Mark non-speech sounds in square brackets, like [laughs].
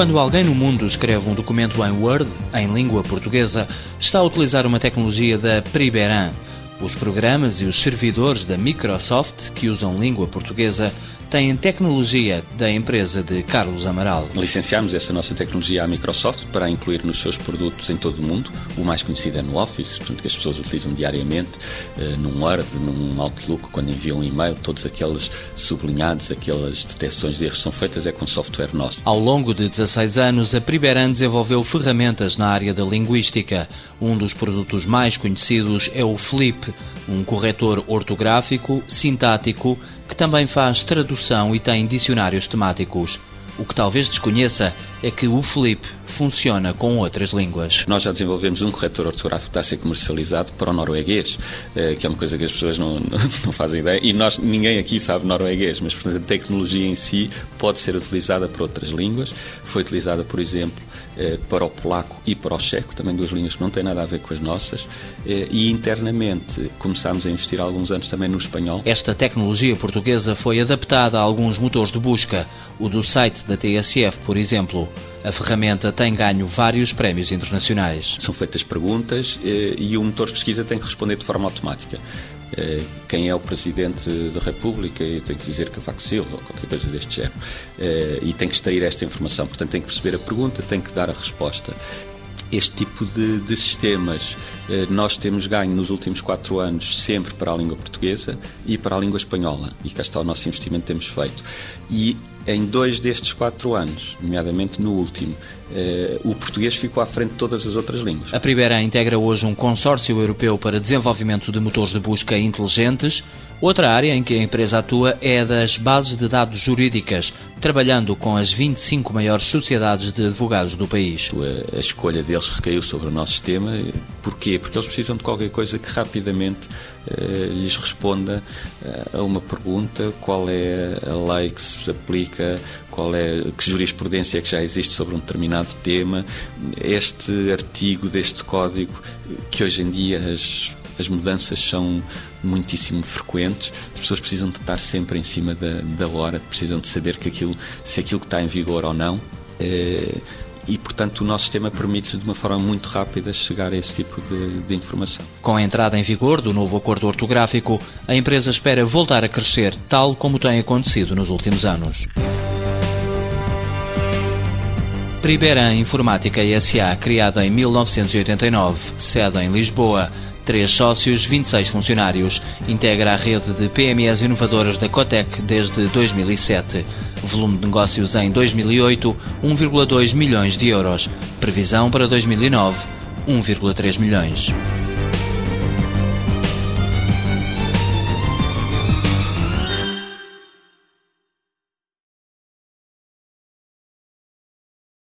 Quando alguém no mundo escreve um documento em Word, em língua portuguesa, está a utilizar uma tecnologia da Priberan. Os programas e os servidores da Microsoft, que usam língua portuguesa, têm tecnologia da empresa de Carlos Amaral. Licenciámos essa nossa tecnologia à Microsoft para incluir nos seus produtos em todo o mundo. O mais conhecido é no Office, portanto, que as pessoas utilizam diariamente, uh, num Word, num Outlook, quando enviam um e-mail, todos aqueles sublinhados, aquelas detecções de erros são feitas é com software nosso. Ao longo de 16 anos, a Priberan desenvolveu ferramentas na área da linguística. Um dos produtos mais conhecidos é o Flip, um corretor ortográfico, sintático, também faz tradução e tem dicionários temáticos. O que talvez desconheça é que o Flip funciona com outras línguas. Nós já desenvolvemos um corretor ortográfico que está a ser comercializado para o norueguês, eh, que é uma coisa que as pessoas não, [laughs] não fazem ideia. E nós, ninguém aqui sabe norueguês, mas portanto a tecnologia em si pode ser utilizada para outras línguas. Foi utilizada, por exemplo, eh, para o polaco e para o checo, também duas línguas que não têm nada a ver com as nossas. Eh, e internamente começámos a investir há alguns anos também no espanhol. Esta tecnologia portuguesa foi adaptada a alguns motores de busca, o do site da TSF, por exemplo. A ferramenta tem ganho vários prémios internacionais. São feitas perguntas eh, e o motor de pesquisa tem que responder de forma automática. Eh, quem é o Presidente da República e tem que dizer Cavaco Silva ou qualquer coisa deste género. Eh, e tem que extrair esta informação. Portanto, tem que perceber a pergunta, tem que dar a resposta este tipo de, de, sistemas nós temos ganho nos últimos quatro anos sempre para a língua portuguesa e para a língua espanhola. E cá está o nosso investimento que temos feito. E em dois destes quatro anos, nomeadamente no último, eh, o português ficou à frente de todas as outras línguas. A Primeira integra hoje um consórcio europeu para desenvolvimento de motores de busca inteligentes. Outra área em que a empresa atua é das bases de dados jurídicas, trabalhando com as 25 maiores sociedades de advogados do país. A, a escolha deles recaiu sobre o nosso sistema. Porquê? Porque eles precisam de qualquer coisa que rapidamente eh, lhes responda eh, a uma pergunta: qual é a lei que se aplica, qual é que jurisprudência é que já existe sobre um determinado tema. Este artigo deste código, que hoje em dia as as mudanças são muitíssimo frequentes, as pessoas precisam de estar sempre em cima da, da hora, precisam de saber que aquilo, se aquilo que está em vigor ou não. É, e, portanto, o nosso sistema permite de uma forma muito rápida chegar a esse tipo de, de, informação. Com a entrada em vigor do novo acordo ortográfico, a empresa espera voltar a crescer, tal como tem acontecido nos últimos anos. Priberan Informática SA, criada em 1989, sede em Lisboa, três sócios, 26 funcionários. Integra a rede de PMEs inovadoras da Cotec desde 2007. Volume de negócios em 2008, 1,2 milhões de euros. Previsão para 2009, 1,3 milhões.